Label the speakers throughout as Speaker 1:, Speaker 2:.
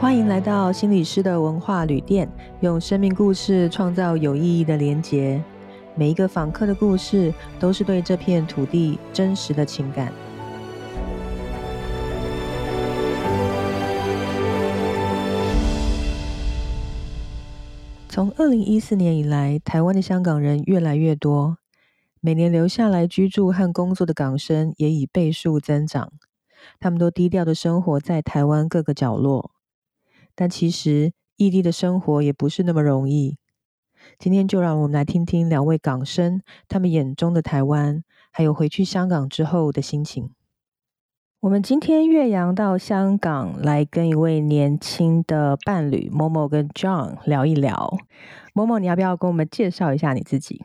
Speaker 1: 欢迎来到心理师的文化旅店，用生命故事创造有意义的连结。每一个访客的故事，都是对这片土地真实的情感。从二零一四年以来，台湾的香港人越来越多，每年留下来居住和工作的港生也以倍数增长。他们都低调的生活在台湾各个角落。但其实异地的生活也不是那么容易。今天就让我们来听听两位港生他们眼中的台湾，还有回去香港之后的心情。我们今天岳阳到香港来跟一位年轻的伴侣某某跟 John 聊一聊。某某，你要不要跟我们介绍一下你自己？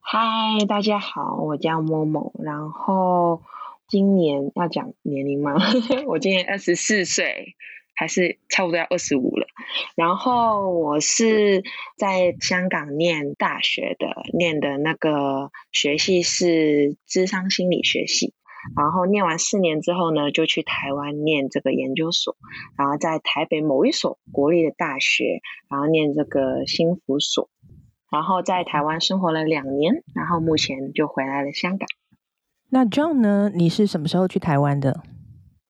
Speaker 2: 嗨，大家好，我叫某某，然后今年要讲年龄吗？我今年二十四岁。还是差不多要二十五了，然后我是在香港念大学的，念的那个学系是智商心理学系，然后念完四年之后呢，就去台湾念这个研究所，然后在台北某一所国立的大学，然后念这个心福所，然后在台湾生活了两年，然后目前就回来了香港。
Speaker 1: 那 John 呢？你是什么时候去台湾的？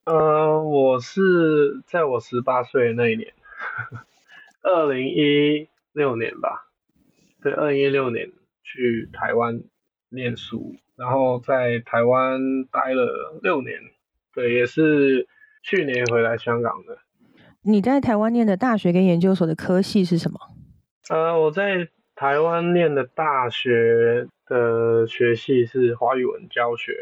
Speaker 3: 呃，我是在我十八岁那一年，二零一六年吧，对，二零一六年去台湾念书，然后在台湾待了六年，对，也是去年回来香港的。
Speaker 1: 你在台湾念的大学跟研究所的科系是什么？
Speaker 3: 呃，我在台湾念的大学的学系是华语文教学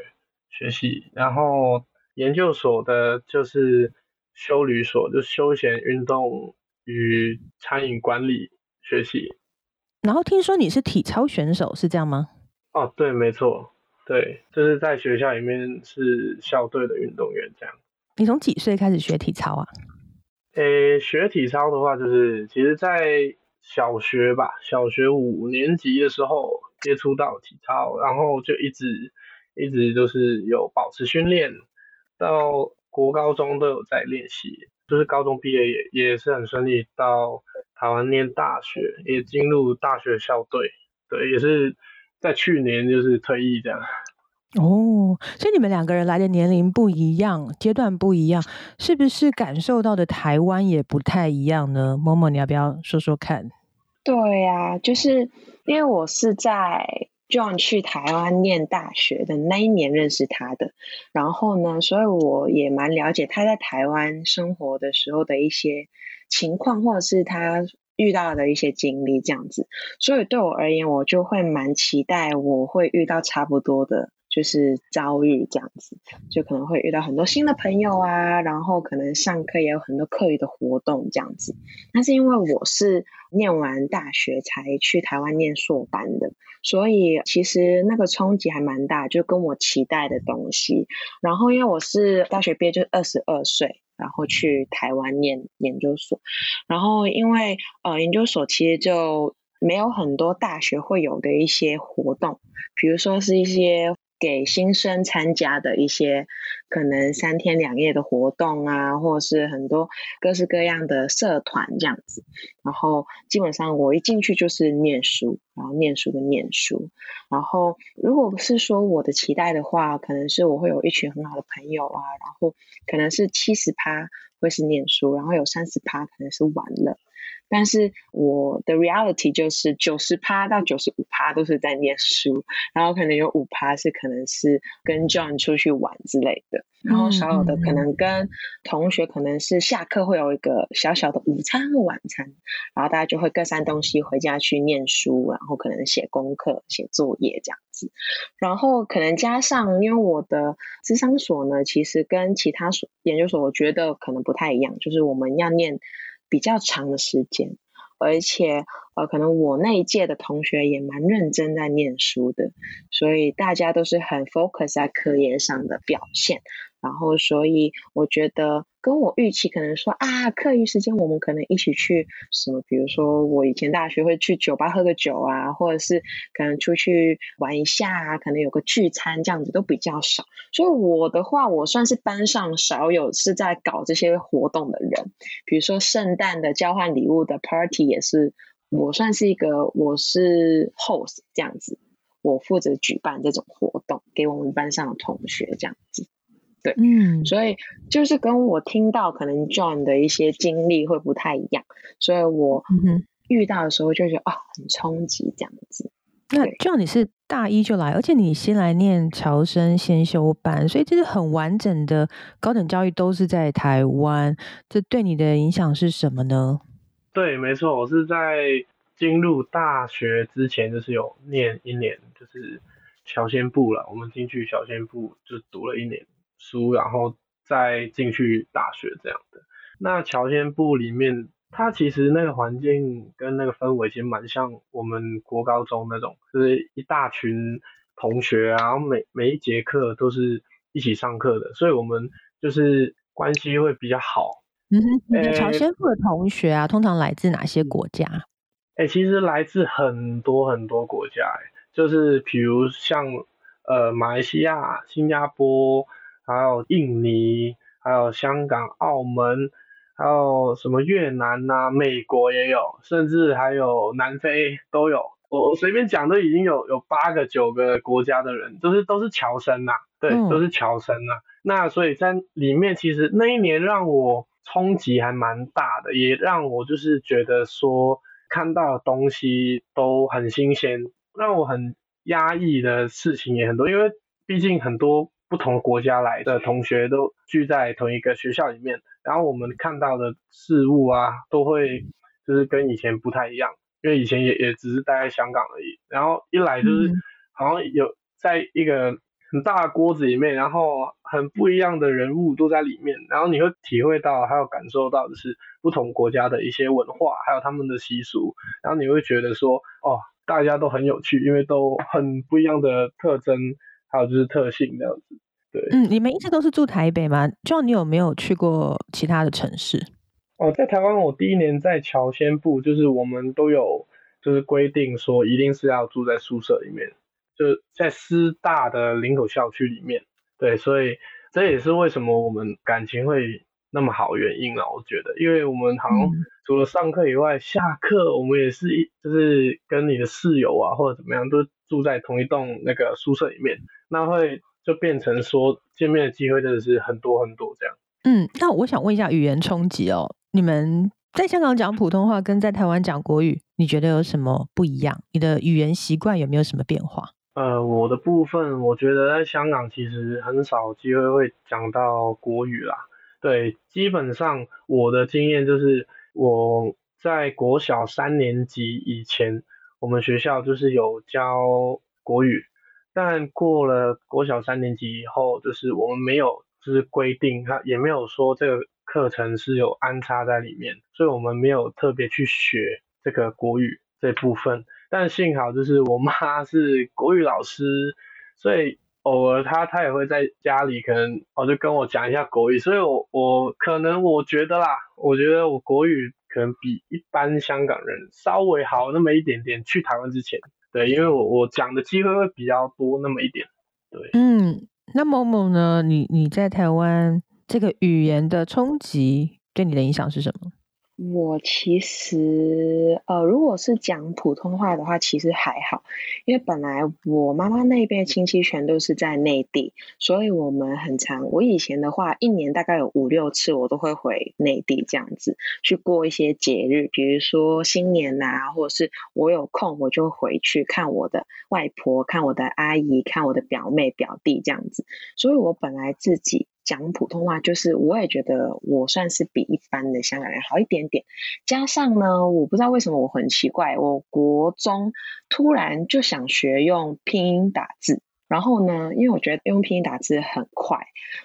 Speaker 3: 学系，然后。研究所的就是休旅所，就休闲运动与餐饮管理学习。
Speaker 1: 然后听说你是体操选手，是这样吗？
Speaker 3: 哦，对，没错，对，就是在学校里面是校队的运动员这样。
Speaker 1: 你从几岁开始学体操啊？
Speaker 3: 诶，学体操的话，就是其实，在小学吧，小学五年级的时候接触到体操，然后就一直一直就是有保持训练。到国高中都有在练习，就是高中毕业也也是很顺利，到台湾念大学，也进入大学校队，对，也是在去年就是退役这样。
Speaker 1: 哦，所以你们两个人来的年龄不一样，阶段不一样，是不是感受到的台湾也不太一样呢？某某，你要不要说说看？
Speaker 2: 对呀，就是因为我是在。John 去台湾念大学的那一年认识他的，然后呢，所以我也蛮了解他在台湾生活的时候的一些情况，或者是他遇到的一些经历这样子。所以对我而言，我就会蛮期待我会遇到差不多的。就是遭遇这样子，就可能会遇到很多新的朋友啊，然后可能上课也有很多课余的活动这样子。但是因为我是念完大学才去台湾念硕班的，所以其实那个冲击还蛮大，就跟我期待的东西。然后因为我是大学毕业就二十二岁，然后去台湾念研究所，然后因为呃研究所其实就没有很多大学会有的一些活动，比如说是一些。给新生参加的一些可能三天两夜的活动啊，或是很多各式各样的社团这样子。然后基本上我一进去就是念书，然后念书的念书。然后如果是说我的期待的话，可能是我会有一群很好的朋友啊，然后可能是七十趴会是念书，然后有三十趴可能是玩乐。但是我的 reality 就是九十趴到九十五趴都是在念书，然后可能有五趴是可能是跟 John 出去玩之类的，然后少有的可能跟同学可能是下课会有一个小小的午餐和晚餐，然后大家就会各散东西回家去念书，然后可能写功课、写作业这样子，然后可能加上因为我的智商所呢，其实跟其他所研究所我觉得可能不太一样，就是我们要念。比较长的时间，而且呃，可能我那一届的同学也蛮认真在念书的，所以大家都是很 focus 在科研上的表现。然后，所以我觉得跟我预期可能说啊，课余时间我们可能一起去什么，比如说我以前大学会去酒吧喝个酒啊，或者是可能出去玩一下啊，可能有个聚餐这样子都比较少。所以我的话，我算是班上少有是在搞这些活动的人，比如说圣诞的交换礼物的 party 也是我算是一个我是 host 这样子。我负责举办这种活动，给我们班上的同学这样子，对，嗯，所以就是跟我听到可能 John 的一些经历会不太一样，所以我遇到的时候就觉得啊，很冲击这样子。
Speaker 1: 那 John 你是大一就来，而且你先来念侨生先修班，所以这是很完整的高等教育都是在台湾，这对你的影响是什么呢？
Speaker 3: 对，没错，我是在。进入大学之前就是有念一年，就是小先部了。我们进去小先部就读了一年书，然后再进去大学这样的。那乔先部里面，它其实那个环境跟那个氛围其实蛮像我们国高中那种，就是一大群同学啊，然后每每一节课都是一起上课的，所以我们就是关系会比较好。
Speaker 1: 嗯哼，你乔先部的同学啊，通常来自哪些国家？
Speaker 3: 哎，其实来自很多很多国家，哎，就是比如像呃马来西亚、新加坡，还有印尼，还有香港、澳门，还有什么越南呐、美国也有，甚至还有南非都有。我我随便讲都已经有有八个九个国家的人，都是都是侨生呐，对，都是侨生呐。那所以在里面，其实那一年让我冲击还蛮大的，也让我就是觉得说。看到的东西都很新鲜，让我很压抑的事情也很多，因为毕竟很多不同国家来的同学都聚在同一个学校里面，然后我们看到的事物啊，都会就是跟以前不太一样，因为以前也也只是待在香港而已，然后一来就是好像有在一个。很大的锅子里面，然后很不一样的人物都在里面，然后你会体会到，还有感受到的是不同国家的一些文化，还有他们的习俗，然后你会觉得说，哦，大家都很有趣，因为都很不一样的特征，还有就是特性这样子。对，
Speaker 1: 嗯，你们一直都是住台北吗？就你有没有去过其他的城市？
Speaker 3: 哦，在台湾，我第一年在乔先部，就是我们都有就是规定说，一定是要住在宿舍里面。就在师大的林口校区里面，对，所以这也是为什么我们感情会那么好原因啊。我觉得，因为我们好像除了上课以外，下课我们也是一就是跟你的室友啊或者怎么样，都住在同一栋那个宿舍里面，那会就变成说见面的机会真的是很多很多这样。
Speaker 1: 嗯，那我想问一下语言冲击哦，你们在香港讲普通话跟在台湾讲国语，你觉得有什么不一样？你的语言习惯有没有什么变化？
Speaker 3: 呃，我的部分，我觉得在香港其实很少机会会讲到国语啦。对，基本上我的经验就是我在国小三年级以前，我们学校就是有教国语，但过了国小三年级以后，就是我们没有就是规定，他也没有说这个课程是有安插在里面，所以我们没有特别去学这个国语这部分。但幸好就是我妈是国语老师，所以偶尔她她也会在家里可能哦就跟我讲一下国语，所以我我可能我觉得啦，我觉得我国语可能比一般香港人稍微好那么一点点。去台湾之前，对，因为我我讲的机会会比较多那么一点，对。
Speaker 1: 嗯，那某某呢？你你在台湾这个语言的冲击对你的影响是什么？
Speaker 2: 我其实，呃，如果是讲普通话的话，其实还好，因为本来我妈妈那边亲戚全都是在内地，所以我们很常，我以前的话，一年大概有五六次，我都会回内地这样子去过一些节日，比如说新年呐，或者是我有空我就回去看我的外婆、看我的阿姨、看我的表妹表弟这样子，所以我本来自己。讲普通话，就是我也觉得我算是比一般的香港人好一点点。加上呢，我不知道为什么我很奇怪，我国中突然就想学用拼音打字。然后呢，因为我觉得用拼音打字很快，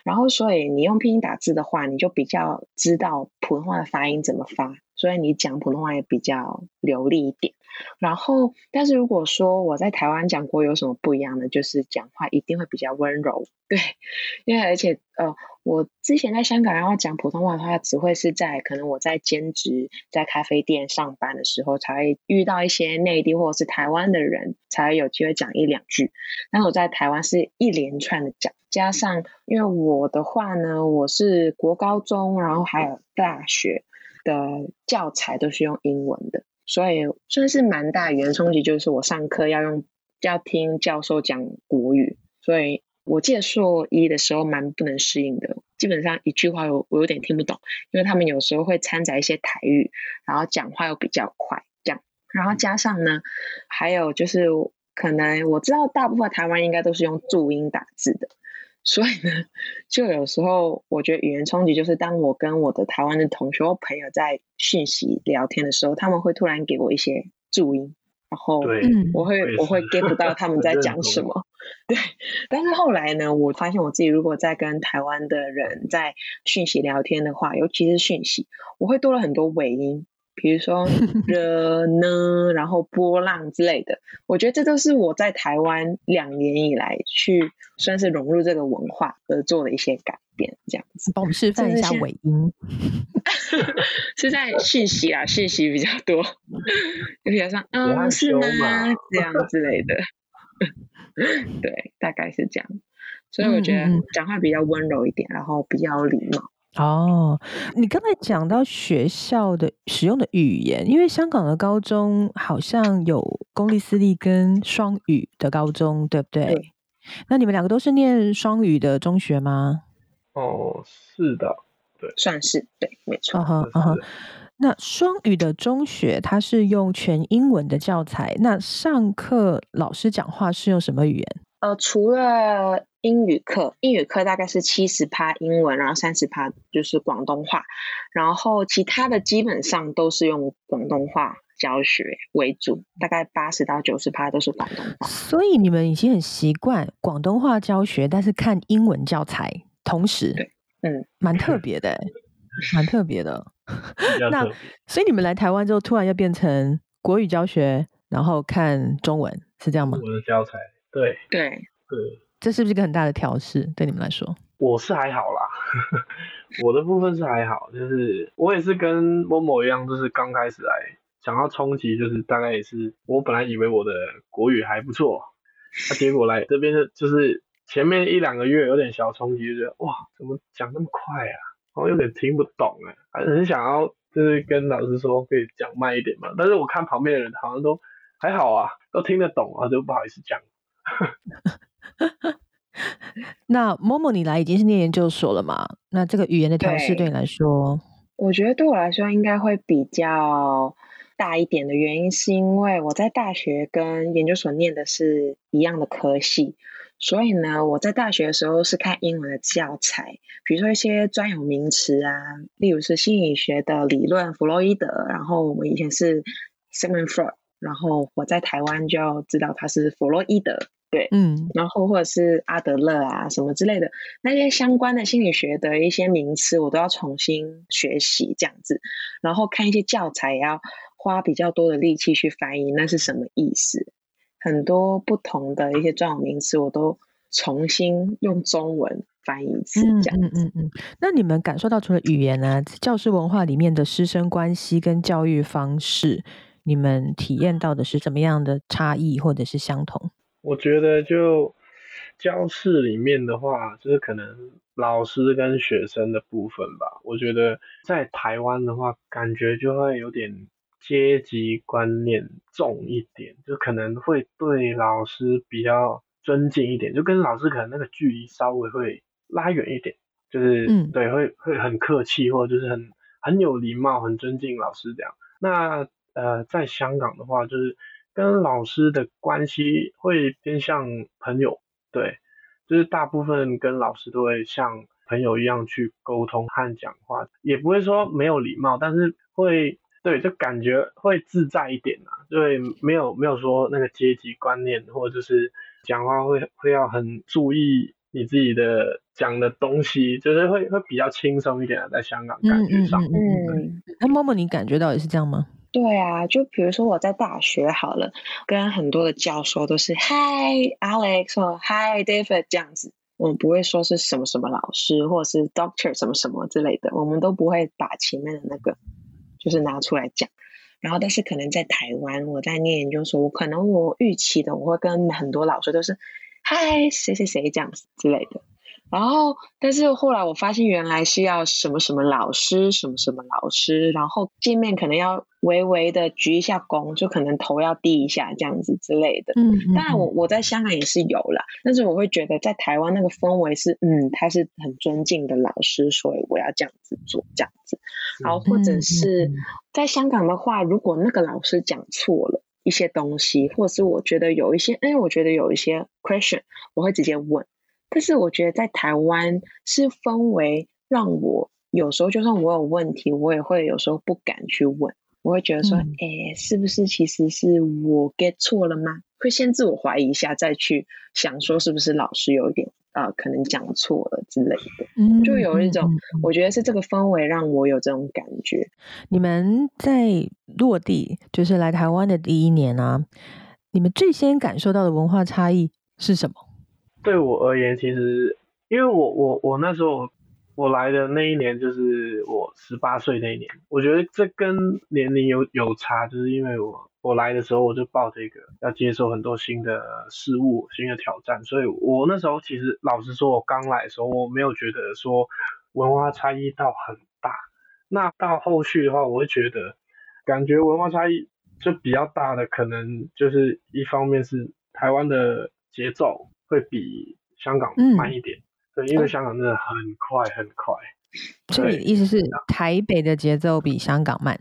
Speaker 2: 然后所以你用拼音打字的话，你就比较知道普通话的发音怎么发。所以你讲普通话也比较流利一点。然后，但是如果说我在台湾讲过有什么不一样的，就是讲话一定会比较温柔，对，因为而且呃，我之前在香港然后讲普通话的话，只会是在可能我在兼职在咖啡店上班的时候，才会遇到一些内地或者是台湾的人，才有机会讲一两句。但是我在台湾是一连串的讲，加上因为我的话呢，我是国高中，然后还有大学的教材都是用英文的。所以算是蛮大语言冲击，就是我上课要用要听教授讲国语，所以我记得硕一的时候蛮不能适应的，基本上一句话我我有点听不懂，因为他们有时候会掺杂一些台语，然后讲话又比较快，这样，然后加上呢，还有就是可能我知道大部分台湾应该都是用注音打字的。所以呢，就有时候我觉得语言冲击就是，当我跟我的台湾的同学或朋友在讯息聊天的时候，他们会突然给我一些注音，然后我会我会 get 不到他们在讲什么。对，但是后来呢，我发现我自己如果在跟台湾的人在讯息聊天的话，尤其是讯息，我会多了很多尾音。比如说热 呢，然后波浪之类的，我觉得这都是我在台湾两年以来去算是融入这个文化而做的一些改变，这样子。
Speaker 1: 帮我们示范一下尾音，
Speaker 2: 是在讯息啊，讯息比较多，就比较像嗯是吗这样之类的，对，大概是这样。所以我觉得讲话比较温柔一点，然后比较礼貌。
Speaker 1: 哦，你刚才讲到学校的使用的语言，因为香港的高中好像有公立私立跟双语的高中，对不对？那你们两个都是念双语的中学吗？
Speaker 3: 哦，是的，对，
Speaker 2: 算是对，没错。
Speaker 1: 那双语的中学，它是用全英文的教材，那上课老师讲话是用什么语言？
Speaker 2: 呃，除了英语课，英语课大概是七十趴英文，然后三十趴就是广东话，然后其他的基本上都是用广东话教学为主，大概八十到九十趴都是广东话。
Speaker 1: 所以你们已经很习惯广东话教学，但是看英文教材，同时，
Speaker 2: 嗯，
Speaker 1: 蛮特别的，蛮特别的。那所以你们来台湾之后，突然又变成国语教学，然后看中文，是这样吗？
Speaker 3: 我的教材。对
Speaker 2: 对
Speaker 3: 对，
Speaker 1: 这是不是一个很大的调试？对你们来说，
Speaker 3: 我是还好啦，我的部分是还好，就是我也是跟某某一样，就是刚开始来想要冲击，就是大概也是我本来以为我的国语还不错，那结果来这边就是前面一两个月有点小冲击，就觉得哇，怎么讲那么快啊？然后有点听不懂哎，还很想要就是跟老师说可以讲慢一点嘛，但是我看旁边的人好像都还好啊，都听得懂啊，就不好意思讲。
Speaker 1: 那某某你来已经是念研究所了嘛？那这个语言的调试对你来说，
Speaker 2: 我觉得对我来说应该会比较大一点的原因，是因为我在大学跟研究所念的是一样的科系，所以呢，我在大学的时候是看英文的教材，比如说一些专有名词啊，例如是心理学的理论，弗洛伊德，然后我们以前是 Sigmund Freud。然后我在台湾就要知道他是弗洛伊德，对，嗯，然后或者是阿德勒啊什么之类的那些相关的心理学的一些名词，我都要重新学习这样子。然后看一些教材，也要花比较多的力气去翻译，那是什么意思？很多不同的一些专有名词，我都重新用中文翻译一次，这样子。嗯嗯嗯。
Speaker 1: 那你们感受到除了语言呢，教师文化里面的师生关系跟教育方式？你们体验到的是怎么样的差异，或者是相同？
Speaker 3: 我觉得就教室里面的话，就是可能老师跟学生的部分吧。我觉得在台湾的话，感觉就会有点阶级观念重一点，就可能会对老师比较尊敬一点，就跟老师可能那个距离稍微会拉远一点，就是嗯，对，会会很客气，或者就是很很有礼貌，很尊敬老师这样。那呃，在香港的话，就是跟老师的关系会偏向朋友，对，就是大部分跟老师都会像朋友一样去沟通和讲话，也不会说没有礼貌，但是会对，就感觉会自在一点啊，对，没有没有说那个阶级观念，或者就是讲话会会要很注意你自己的讲的东西，就是会会比较轻松一点啊，在香港感觉上。
Speaker 2: 嗯，
Speaker 1: 那默默，你感觉到也是这样吗？
Speaker 2: 对啊，就比如说我在大学好了，跟很多的教授都是 Hi Alex 或 Hi David 这样子，我们不会说是什么什么老师或者是 Doctor 什么什么之类的，我们都不会把前面的那个就是拿出来讲。然后，但是可能在台湾，我在念研究所，我可能我预期的，我会跟很多老师都是 Hi 谁谁谁这样子之类的。然后，但是后来我发现，原来是要什么什么老师，什么什么老师，然后见面可能要微微的鞠一下躬，就可能头要低一下这样子之类的。
Speaker 1: 嗯，
Speaker 2: 当然我我在香港也是有啦，但是我会觉得在台湾那个氛围是，嗯，他是很尊敬的老师，所以我要这样子做这样子。然后或者是在香港的话，如果那个老师讲错了一些东西，或者是我觉得有一些，因为我觉得有一些 question，我会直接问。但是我觉得在台湾是氛围让我有时候就算我有问题，我也会有时候不敢去问。我会觉得说，哎，是不是其实是我 get 错了吗？会先自我怀疑一下，再去想说是不是老师有一点呃可能讲错了之类的。就有一种，我觉得是这个氛围让我有这种感觉。
Speaker 1: 你们在落地就是来台湾的第一年啊，你们最先感受到的文化差异是什么？
Speaker 3: 对我而言，其实因为我我我那时候我来的那一年就是我十八岁那一年，我觉得这跟年龄有有差，就是因为我我来的时候我就抱着一个要接受很多新的事物、新的挑战，所以我那时候其实老实说，我刚来的时候我没有觉得说文化差异到很大。那到后续的话，我会觉得感觉文化差异就比较大的，可能就是一方面是台湾的节奏。会比香港慢一点，对，因为香港真的很快很快。
Speaker 1: 所以意思是台北的节奏比香港慢？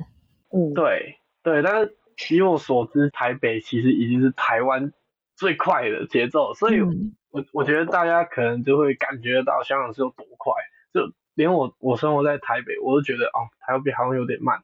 Speaker 2: 嗯，
Speaker 3: 对对，但是以我所知，台北其实已经是台湾最快的节奏，所以我我觉得大家可能就会感觉到香港是有多快，就连我我生活在台北，我都觉得哦，台北好像有点慢，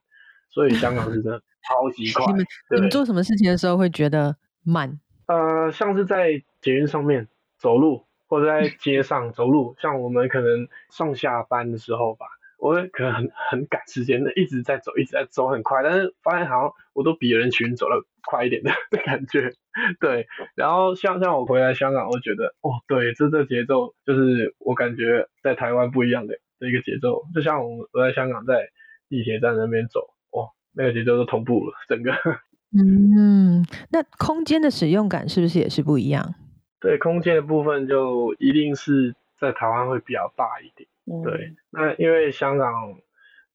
Speaker 3: 所以香港是真的 超级快。
Speaker 1: 你们你们做什么事情的时候会觉得慢？
Speaker 3: 呃，像是在捷运上面。走路或者在街上走路，像我们可能上下班的时候吧，我可能很很赶时间的，一直在走，一直在走很快，但是发现好像我都比人群走的快一点的的 感觉。对，然后像像我回来香港，我觉得哦，对，这这节奏就是我感觉在台湾不一样的的一个节奏，就像我我在香港在地铁站那边走，哦，那个节奏都同步了，整个。
Speaker 1: 嗯，那空间的使用感是不是也是不一样？
Speaker 3: 对空间的部分，就一定是在台湾会比较大一点。对，那因为香港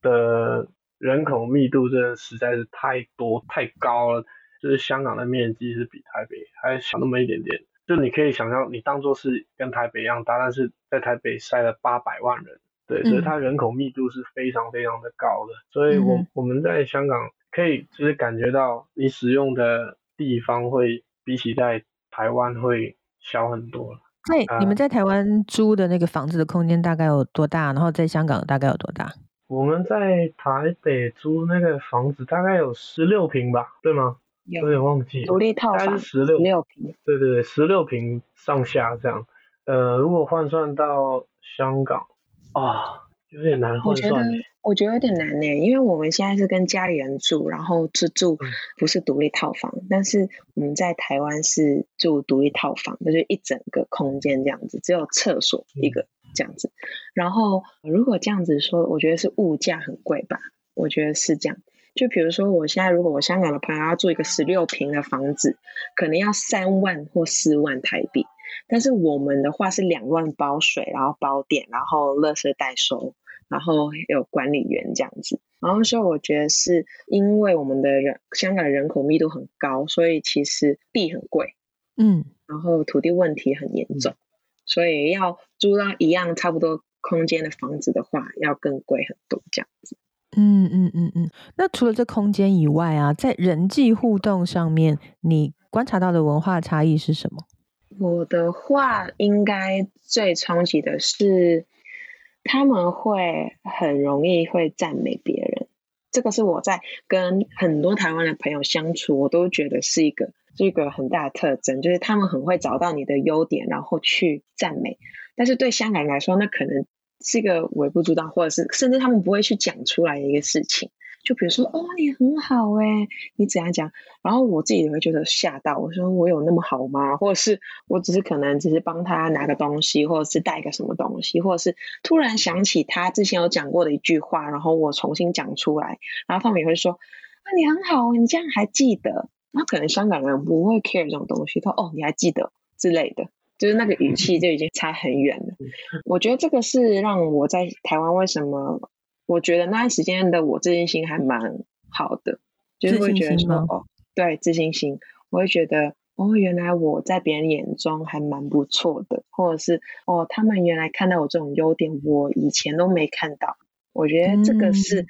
Speaker 3: 的人口密度真的实在是太多太高了，就是香港的面积是比台北还小那么一点点。就你可以想象，你当做是跟台北一样大，但是在台北塞了八百万人，对，所以它人口密度是非常非常的高的。所以我我们在香港可以就是感觉到，你使用的地方会比起在台湾会。小很多了。
Speaker 1: 在你们在台湾租的那个房子的空间大概有多大？然后在香港大概有多大？
Speaker 3: 我们在台北租那个房子大概有十六平吧，对吗？有点忘记。
Speaker 2: 独立套房
Speaker 3: 十六
Speaker 2: 六平。
Speaker 3: 对对对，十六平上下这样。呃，如果换算到香港啊，有点难换算。
Speaker 2: 我觉得有点难呢，因为我们现在是跟家里人住，然后是住不是独立套房，但是我们在台湾是住独立套房，就是一整个空间这样子，只有厕所一个这样子。然后如果这样子说，我觉得是物价很贵吧？我觉得是这样。就比如说，我现在如果我香港的朋友要住一个十六平的房子，可能要三万或四万台币，但是我们的话是两万包水，然后包电，然后垃圾代收。然后有管理员这样子，然后所以我觉得是因为我们的人香港人口密度很高，所以其实地很贵，
Speaker 1: 嗯，
Speaker 2: 然后土地问题很严重，所以要租到一样差不多空间的房子的话，要更贵很多这样子。
Speaker 1: 嗯嗯嗯嗯。那除了这空间以外啊，在人际互动上面，你观察到的文化差异是什么？
Speaker 2: 我的话，应该最冲击的是。他们会很容易会赞美别人，这个是我在跟很多台湾的朋友相处，我都觉得是一个是一个很大的特征，就是他们很会找到你的优点，然后去赞美。但是对香港人来说，那可能是一个微不足道，或者是甚至他们不会去讲出来的一个事情。就比如说，哦，你很好哎，你怎样讲？然后我自己也会觉得吓到，我说我有那么好吗？或者是我只是可能只是帮他拿个东西，或者是带个什么东西，或者是突然想起他之前有讲过的一句话，然后我重新讲出来，然后他们也会说，啊，你很好，你这样还记得？那可能香港人不会 care 这种东西，说哦，你还记得之类的，就是那个语气就已经差很远了。我觉得这个是让我在台湾为什么。我觉得那段时间的我自信心还蛮好的，就是会觉得说哦，对自信心，我会觉得哦，原来我在别人眼中还蛮不错的，或者是哦，他们原来看到我这种优点，我以前都没看到。我觉得这个是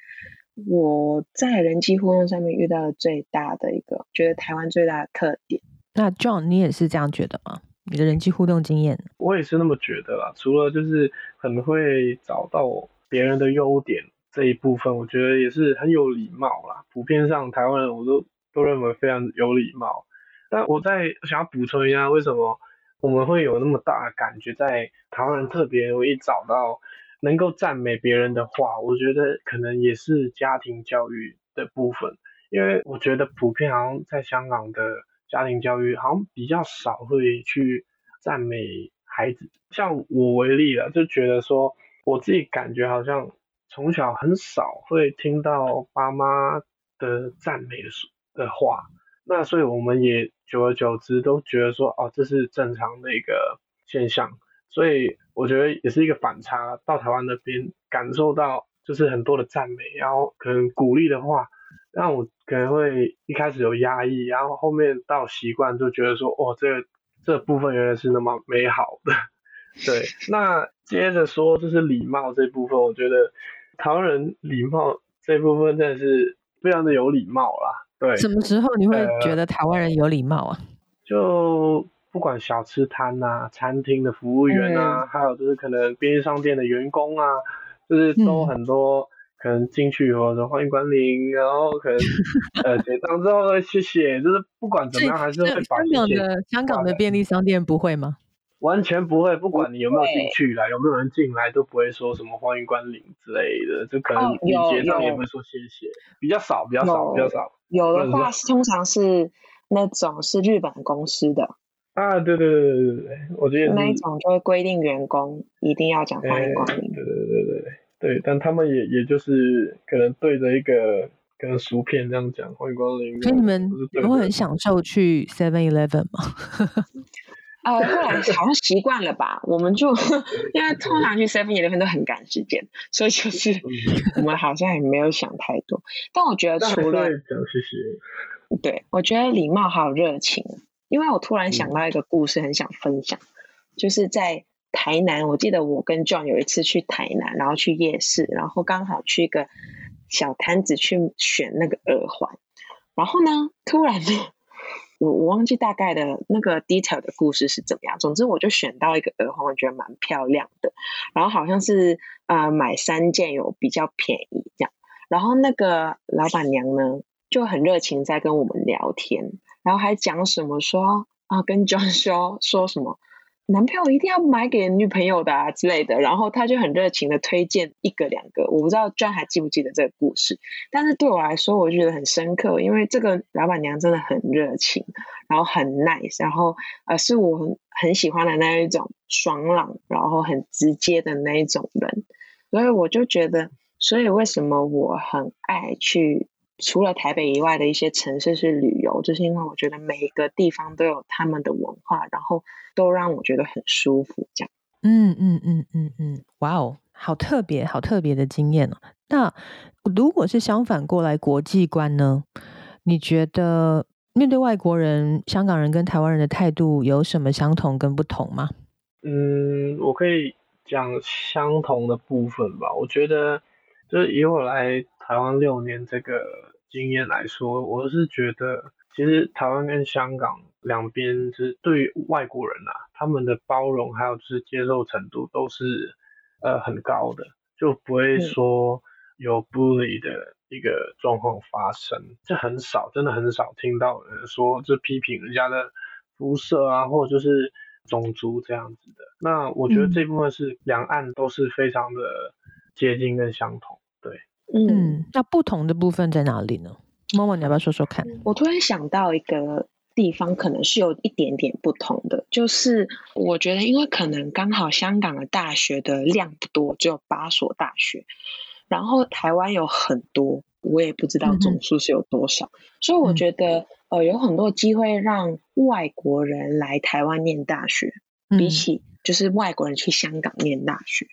Speaker 2: 我在人际互动上面遇到的最大的一个，觉得台湾最大的特点。
Speaker 1: 那 John，你也是这样觉得吗？你的人际互动经验？
Speaker 3: 我也是那么觉得啦。除了就是很会找到别人的优点。这一部分我觉得也是很有礼貌啦，普遍上台湾人我都都认为非常有礼貌。但我在想要补充一下，为什么我们会有那么大的感觉，在台湾人特别容易找到能够赞美别人的话？我觉得可能也是家庭教育的部分，因为我觉得普遍好像在香港的家庭教育好像比较少会去赞美孩子。像我为例了，就觉得说我自己感觉好像。从小很少会听到爸妈的赞美的的话，那所以我们也久而久之都觉得说，哦，这是正常的一个现象。所以我觉得也是一个反差，到台湾那边感受到就是很多的赞美，然后可能鼓励的话，让我可能会一开始有压抑，然后后面到习惯就觉得说，哦，这个这部分原来是那么美好的。对，那接着说就是礼貌这部分，我觉得。台湾人礼貌这部分真的是非常的有礼貌啦。对，
Speaker 1: 什么时候你会觉得台湾人有礼貌啊？
Speaker 3: 就不管小吃摊呐、餐厅的服务员啊，还有就是可能便利商店的员工啊，就是都很多可能进去以后说欢迎光临，然后可能 呃结账之后谢谢，就是不管怎么样还是会把
Speaker 1: 香港的香港的便利商店不会吗？
Speaker 3: 完全不会，不管你有没有进去来，有没有人进来，都不会说什么欢迎光临之类的，就可能你结账也不会说谢谢，比较少，比较少，比较少。
Speaker 2: 有的话通常是那种是日本公司的。
Speaker 3: 啊，对对对对对对，我觉得
Speaker 2: 那一种就会规定员工一定要讲欢迎光临，
Speaker 3: 对对对对对，但他们也也就是可能对着一个跟薯片这样讲欢迎光临，
Speaker 1: 所以你们都会很享受去 Seven Eleven 吗？
Speaker 2: 呃，后来好像习惯了吧，我们就 因为通常去 Seven Eleven 都很赶时间，所以就是我们好像也没有想太多。但我觉得除了对我觉得礼貌还有热情，因为我突然想到一个故事，很想分享，就是在台南，我记得我跟 John 有一次去台南，然后去夜市，然后刚好去一个小摊子去选那个耳环，然后呢，突然呢。我我忘记大概的那个 detail 的故事是怎么样。总之，我就选到一个耳环，我觉得蛮漂亮的。然后好像是呃买三件有比较便宜这样。然后那个老板娘呢就很热情在跟我们聊天，然后还讲什么说啊跟 John 说说什么。男朋友一定要买给女朋友的啊之类的，然后他就很热情的推荐一个两个，我不知道 John 还记不记得这个故事，但是对我来说，我就觉得很深刻，因为这个老板娘真的很热情，然后很 nice，然后呃是我很很喜欢的那一种爽朗，然后很直接的那一种人，所以我就觉得，所以为什么我很爱去。除了台北以外的一些城市去旅游，就是因为我觉得每一个地方都有他们的文化，然后都让我觉得很舒服。这样，
Speaker 1: 嗯嗯嗯嗯嗯，哇哦，好特别，好特别的经验哦。那如果是相反过来，国际观呢？你觉得面对外国人，香港人跟台湾人的态度有什么相同跟不同吗？
Speaker 3: 嗯，我可以讲相同的部分吧。我觉得，就是以我来台湾六年这个。经验来说，我是觉得，其实台湾跟香港两边，就是对外国人啊，他们的包容还有就是接受程度都是呃很高的，就不会说有 bully 的一个状况发生，这很少，真的很少听到人说就批评人家的肤色啊，或者就是种族这样子的。那我觉得这部分是两岸都是非常的接近跟相同。对，
Speaker 1: 嗯，那不同的部分在哪里呢？默默，你要不要说说看？
Speaker 2: 我突然想到一个地方，可能是有一点点不同的，就是我觉得，因为可能刚好香港的大学的量不多，只有八所大学，然后台湾有很多，我也不知道总数是有多少，所以我觉得，呃，有很多机会让外国人来台湾念大学，比起就是外国人去香港念大学。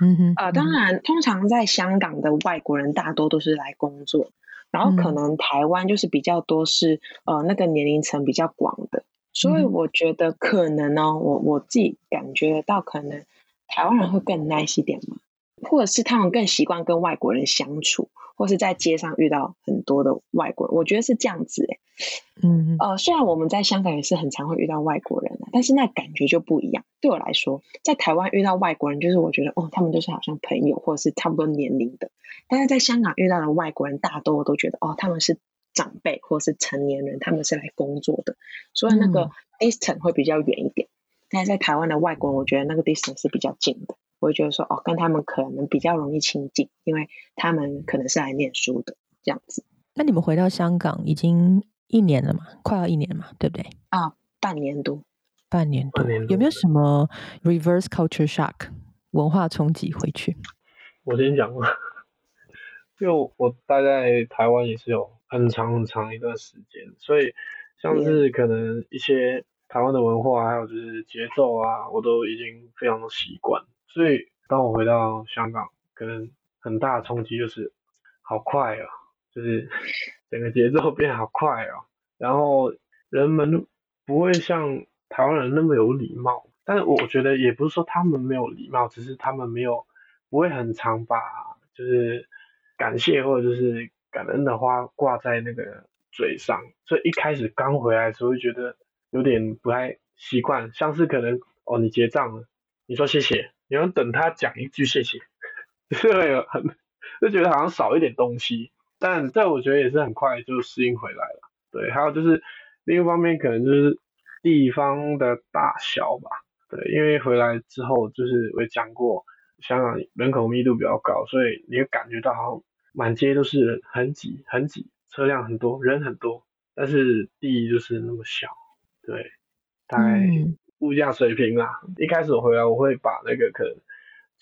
Speaker 1: 嗯哼，
Speaker 2: 呃，当然，通常在香港的外国人大多都是来工作。然后可能台湾就是比较多是呃那个年龄层比较广的，所以我觉得可能呢，我我自己感觉到可能台湾人会更 nice 一点嘛，或者是他们更习惯跟外国人相处，或是在街上遇到很多的外国人，我觉得是这样子哎。
Speaker 1: 嗯，
Speaker 2: 呃，虽然我们在香港也是很常会遇到外国人的，但是那感觉就不一样。对我来说，在台湾遇到外国人，就是我觉得哦，他们就是好像朋友，或者是差不多年龄的。但是在香港遇到的外国人，大多我都觉得哦，他们是长辈或是成年人，他们是来工作的，所以那个 distance 会比较远一点。但是在台湾的外国人，我觉得那个 distance 是比较近的。我会觉得说哦，跟他们可能比较容易亲近，因为他们可能是来念书的这样子。
Speaker 1: 那你们回到香港已经？一年了嘛，快要一年嘛，对不对？
Speaker 2: 啊，半年多，
Speaker 1: 半年多，有没有什么 reverse culture shock 文化冲击回去？
Speaker 3: 我先讲吧，因为我待在台湾也是有很长很长一段时间，所以像是可能一些台湾的文化，还有就是节奏啊，我都已经非常的习惯。所以当我回到香港，可能很大的冲击就是好快哦，就是。整个节奏变好快哦，然后人们不会像台湾人那么有礼貌，但是我觉得也不是说他们没有礼貌，只是他们没有不会很常把就是感谢或者就是感恩的话挂在那个嘴上，所以一开始刚回来的时候会觉得有点不太习惯，像是可能哦你结账了，你说谢谢，你要等他讲一句谢谢，就会很就觉得好像少一点东西。但这我觉得也是很快就适应回来了，对，还有就是另一方面可能就是地方的大小吧，对，因为回来之后就是我讲过，香港人口密度比较高，所以你会感觉到好像满街都是人，很挤很挤，车辆很多，人很多，但是地就是那么小，对，大概物价水平啦，一开始我回来我会把那个可能。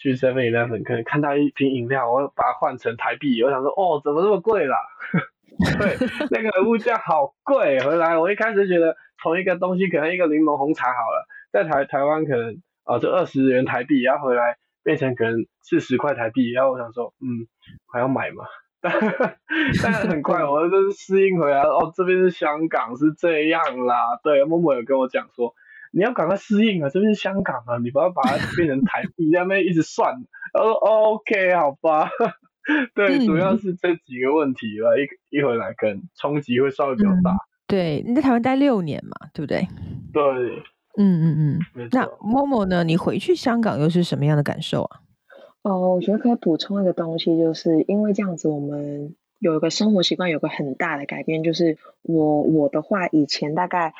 Speaker 3: 去 Seven Eleven 可能看到一瓶饮料，我把它换成台币，我想说哦，怎么这么贵啦？对，那个物价好贵。回来我一开始觉得同一个东西，可能一个柠檬红茶好了，在台台湾可能啊就二十元台币，然后回来变成可能四十块台币，然后我想说嗯还要买吗？但是很快我就是适应回来哦，这边是香港是这样啦。对，默默有跟我讲说。你要赶快适应啊！这边是香港啊，你不要把它变成台币，在那边一直算。他说：“OK，好吧。”对，主要是这几个问题了。一一回来，可能冲击会稍微比较大。
Speaker 1: 对，你在台湾待六年嘛，对不对？
Speaker 3: 对。
Speaker 1: 嗯嗯嗯。那 Momo 呢？你回去香港又是什么样的感受啊？
Speaker 2: 哦，我觉得可以补充一个东西，就是因为这样子，我们。有一个生活习惯，有个很大的改变，就是我我的话，以前大概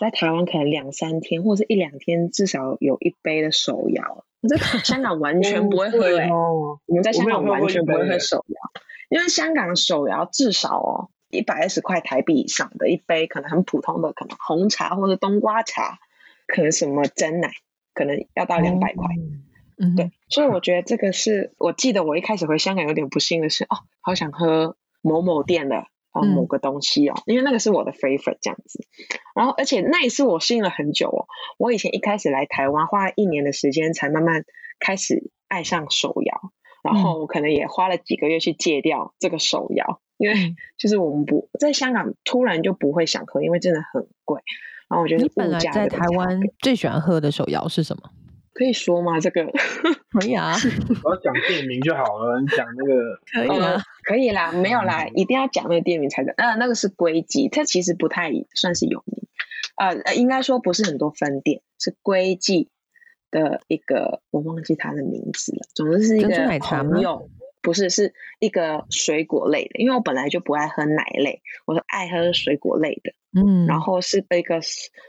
Speaker 2: 在台湾可能两三天或者是一两天，至少有一杯的手摇。我在 香港完全不会喝诶，我们在香港完全不会喝手摇，因为香港手摇至少哦一百二十块台币以上的一杯，可能很普通的可能红茶或者冬瓜茶，可能什么真奶，可能要到两百块。
Speaker 1: 嗯，
Speaker 2: 对，所以我觉得这个是我记得我一开始回香港有点不幸的是，哦，好想喝。某某店的啊某个东西哦，因为那个是我的 favorite 这样子，然后而且那也是我适应了很久哦，我以前一开始来台湾花了一年的时间才慢慢开始爱上手摇，然后我可能也花了几个月去戒掉这个手摇，因为 就是我们不在香港突然就不会想喝，因为真的很贵，然后我觉得
Speaker 1: 你本来在台湾最喜欢喝的手摇是什么？
Speaker 2: 可以说吗？这个
Speaker 1: 可以啊，
Speaker 3: 我要讲店名就好了。你讲那个
Speaker 1: 可以啊，
Speaker 2: 可以啦，没有啦，一定要讲那个店名才能。呃，那个是龟记，它其实不太算是有名。呃，应该说不是很多分店，是龟记的一个，我忘记它的名字了。总之是一个朋友，不是是一个水果类的。因为我本来就不爱喝奶类，我说爱喝水果类的。嗯，然后是杯个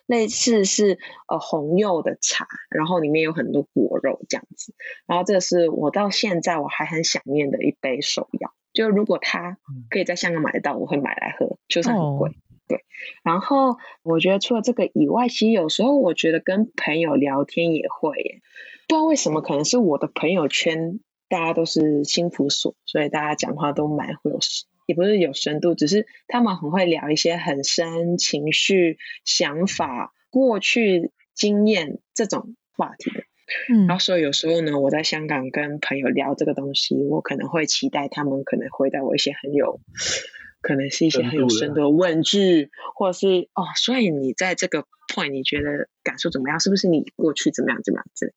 Speaker 2: 类似是呃红柚的茶，然后里面有很多果肉这样子，然后这是我到现在我还很想念的一杯手摇，就如果它可以在香港买得到，我会买来喝，就算很贵。对，然后我觉得除了这个以外，其实有时候我觉得跟朋友聊天也会耶，不知道为什么，可能是我的朋友圈大家都是心服所，所以大家讲话都蛮会有，也不是有深度，只是他们很会聊一些很深情绪、想法、过去经验这种话题的。嗯，然后所以有时候呢，我在香港跟朋友聊这个东西，我可能会期待他们可能回答我一些很有。可能是一些很有深度的问句，或者是哦，所以你在这个 point 你觉得感受怎么样？是不是你过去怎么样怎么样子？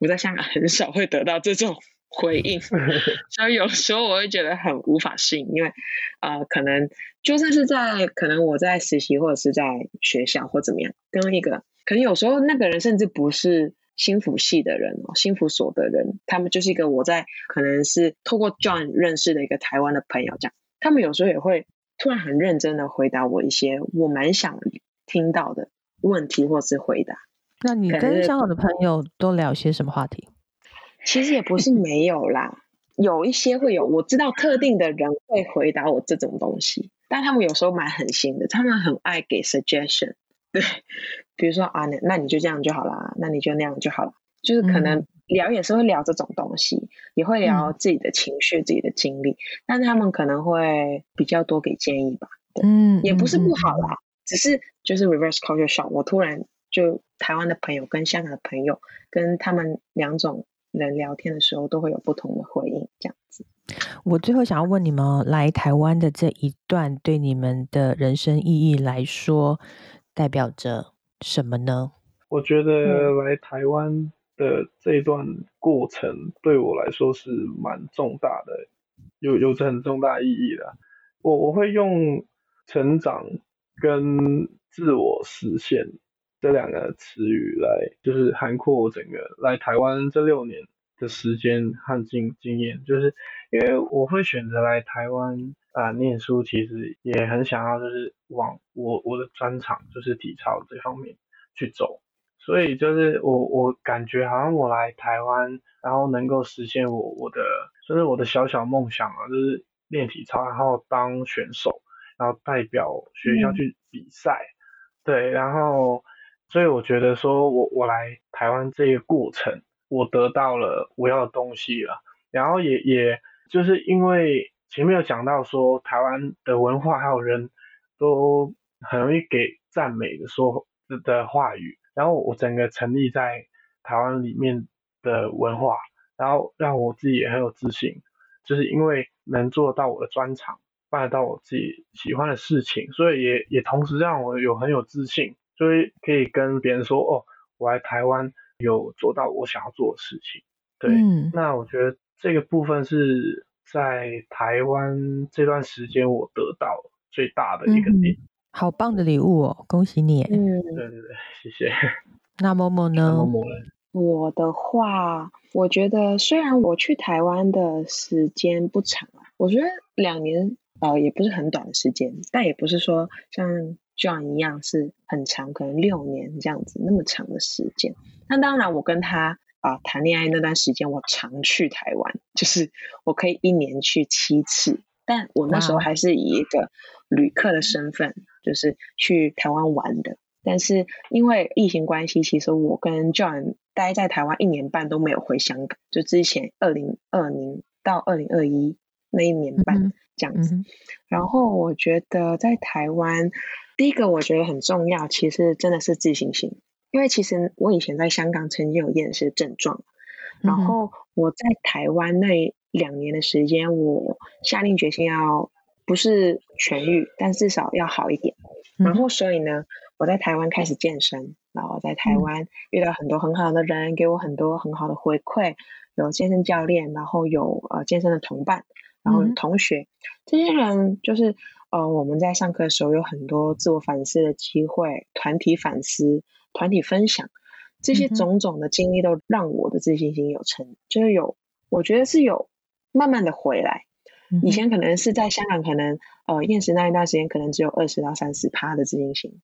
Speaker 2: 我在香港很少会得到这种回应，所以有时候我会觉得很无法适应，因为呃，可能就算是在可能我在实习或者是在学校或怎么样，跟一个可能有时候那个人甚至不是心腹系的人哦，心腹所的人，他们就是一个我在可能是透过 John 认识的一个台湾的朋友这样。他们有时候也会突然很认真的回答我一些我蛮想听到的问题或是回答。
Speaker 1: 那你跟香港的朋友都聊些什么话题？
Speaker 2: 其实也不是没有啦，有一些会有，我知道特定的人会回答我这种东西，但他们有时候蛮狠心的，他们很爱给 suggestion。对，比如说啊，那那你就这样就好啦，那你就那样就好了，就是可能。聊也是会聊这种东西，也会聊自己的情绪、自己的经历，但他们可能会比较多给建议吧。嗯，也不是不好啦，只是就是 reverse culture shock。我突然就台湾的朋友跟香港的朋友跟他们两种人聊天的时候，都会有不同的回应，这样子。
Speaker 1: 我最后想要问你们，来台湾的这一段对你们的人生意义来说，代表着什么呢？
Speaker 3: 我觉得来台湾。的这一段过程对我来说是蛮重大的，有有着很重大意义的。我我会用成长跟自我实现这两个词语来，就是涵括我整个来台湾这六年的时间和经经验。就是因为我会选择来台湾啊念书，其实也很想要就是往我我的专长就是体操这方面去走。所以就是我我感觉好像我来台湾，然后能够实现我我的就是我的小小梦想啊，就是练体操，然后当选手，然后代表学校去比赛，对，然后所以我觉得说我我来台湾这个过程，我得到了我要的东西了，然后也也就是因为前面有讲到说台湾的文化还有人都很容易给赞美的说的话语。然后我整个成立在台湾里面的文化，然后让我自己也很有自信，就是因为能做到我的专长，办得到我自己喜欢的事情，所以也也同时让我有很有自信，就会可以跟别人说，哦，我来台湾有做到我想要做的事情。对，那我觉得这个部分是在台湾这段时间我得到最大的一个点。
Speaker 1: 好棒的礼物哦，恭喜你！
Speaker 3: 嗯，对对对，谢谢。
Speaker 1: 那某某呢？
Speaker 3: 某某
Speaker 2: 我的话，我觉得虽然我去台湾的时间不长啊，我觉得两年呃也不是很短的时间，但也不是说像 John 一样是很长，可能六年这样子那么长的时间。那当然，我跟他啊谈恋爱那段时间，我常去台湾，就是我可以一年去七次，但我那时候还是以一个旅客的身份。就是去台湾玩的，但是因为疫情关系，其实我跟 John 待在台湾一年半都没有回香港。就之前二零二零到二零二一那一年半这样子。然后我觉得在台湾，第一个我觉得很重要，其实真的是自信心。因为其实我以前在香港曾经有厌食症状，然后我在台湾那两年的时间，我下定决心要。不是痊愈，但至少要好一点。然后，所以呢，我在台湾开始健身，然后在台湾遇到很多很好的人，给我很多很好的回馈。有健身教练，然后有呃健身的同伴，然后同学，这些人就是呃我们在上课的时候有很多自我反思的机会，团体反思、团体分享，这些种种的经历都让我的自信心有成，就是有，我觉得是有慢慢的回来。以前可能是在香港，可能呃验食那一段时间可能只有二十到三十趴的自信心，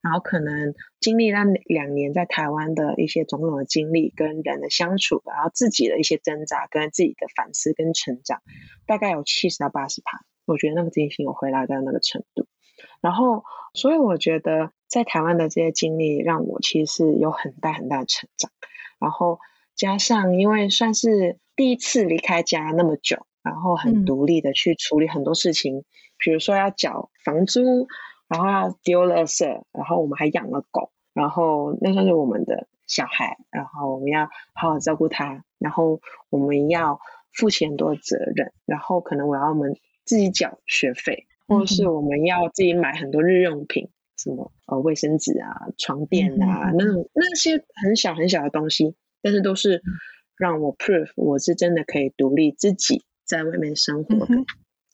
Speaker 2: 然后可能经历那两年在台湾的一些种种的经历跟人的相处，然后自己的一些挣扎跟自己的反思跟成长，大概有七十到八十趴，我觉得那个自信心有回来到那个程度。然后，所以我觉得在台湾的这些经历让我其实是有很大很大的成长。然后加上因为算是第一次离开家那么久。然后很独立的去处理很多事情，比如说要缴房租，然后要丢垃圾，然后我们还养了狗，然后那算是我们的小孩，然后我们要好好照顾他，然后我们要负起很多责任，然后可能我要我们自己缴学费，或者是我们要自己买很多日用品，什么呃卫生纸啊、床垫啊那种那些很小很小的东西，但是都是让我 prove 我是真的可以独立自己。在外面生活的，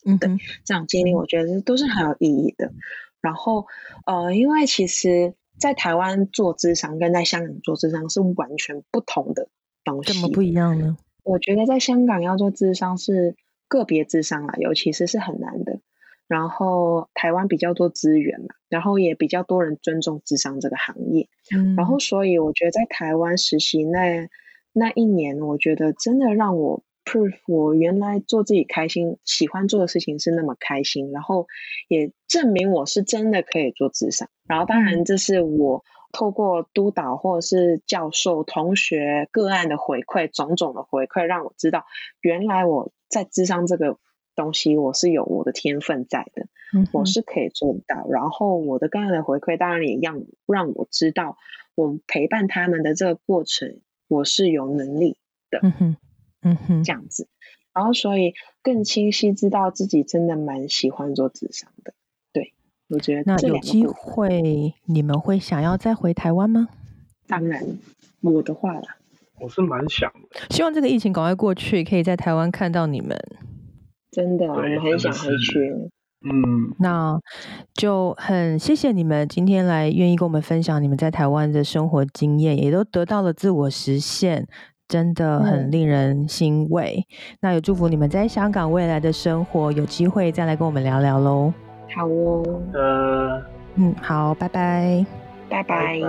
Speaker 2: 嗯，对，这样经历我觉得都是很有意义的。然后，呃，因为其实，在台湾做智商跟在香港做智商是完全不同的东西。
Speaker 1: 怎么不一样呢？
Speaker 2: 我觉得在香港要做智商是个别智商啊，尤其是是很难的。然后台湾比较多资源嘛，然后也比较多人尊重智商这个行业。嗯，然后所以我觉得在台湾实习那那一年，我觉得真的让我。proof 我原来做自己开心、喜欢做的事情是那么开心，然后也证明我是真的可以做智商。然后当然这是我透过督导或者是教授、同学个案的回馈，种种的回馈，让我知道原来我在智商这个东西我是有我的天分在的，我是可以做到。然后我的个案的回馈当然也让让我知道，我陪伴他们的这个过程我是有能力的。嗯哼，这样子，然后所以更清晰知道自己真的蛮喜欢做智商的。对，我觉得
Speaker 1: 那有机会你们会想要再回台湾吗？
Speaker 2: 当然，我的话啦，
Speaker 3: 我是蛮想的。
Speaker 1: 希望这个疫情赶快过去，可以在台湾看到你们。
Speaker 2: 真的，我们很想回去。
Speaker 3: 嗯，
Speaker 1: 那就很谢谢你们今天来愿意跟我们分享你们在台湾的生活经验，也都得到了自我实现。真的很令人欣慰。那也祝福你们在香港未来的生活，有机会再来跟我们聊聊喽。
Speaker 2: 好哦，
Speaker 3: 呃，
Speaker 1: 嗯，好，拜拜，
Speaker 2: 拜拜。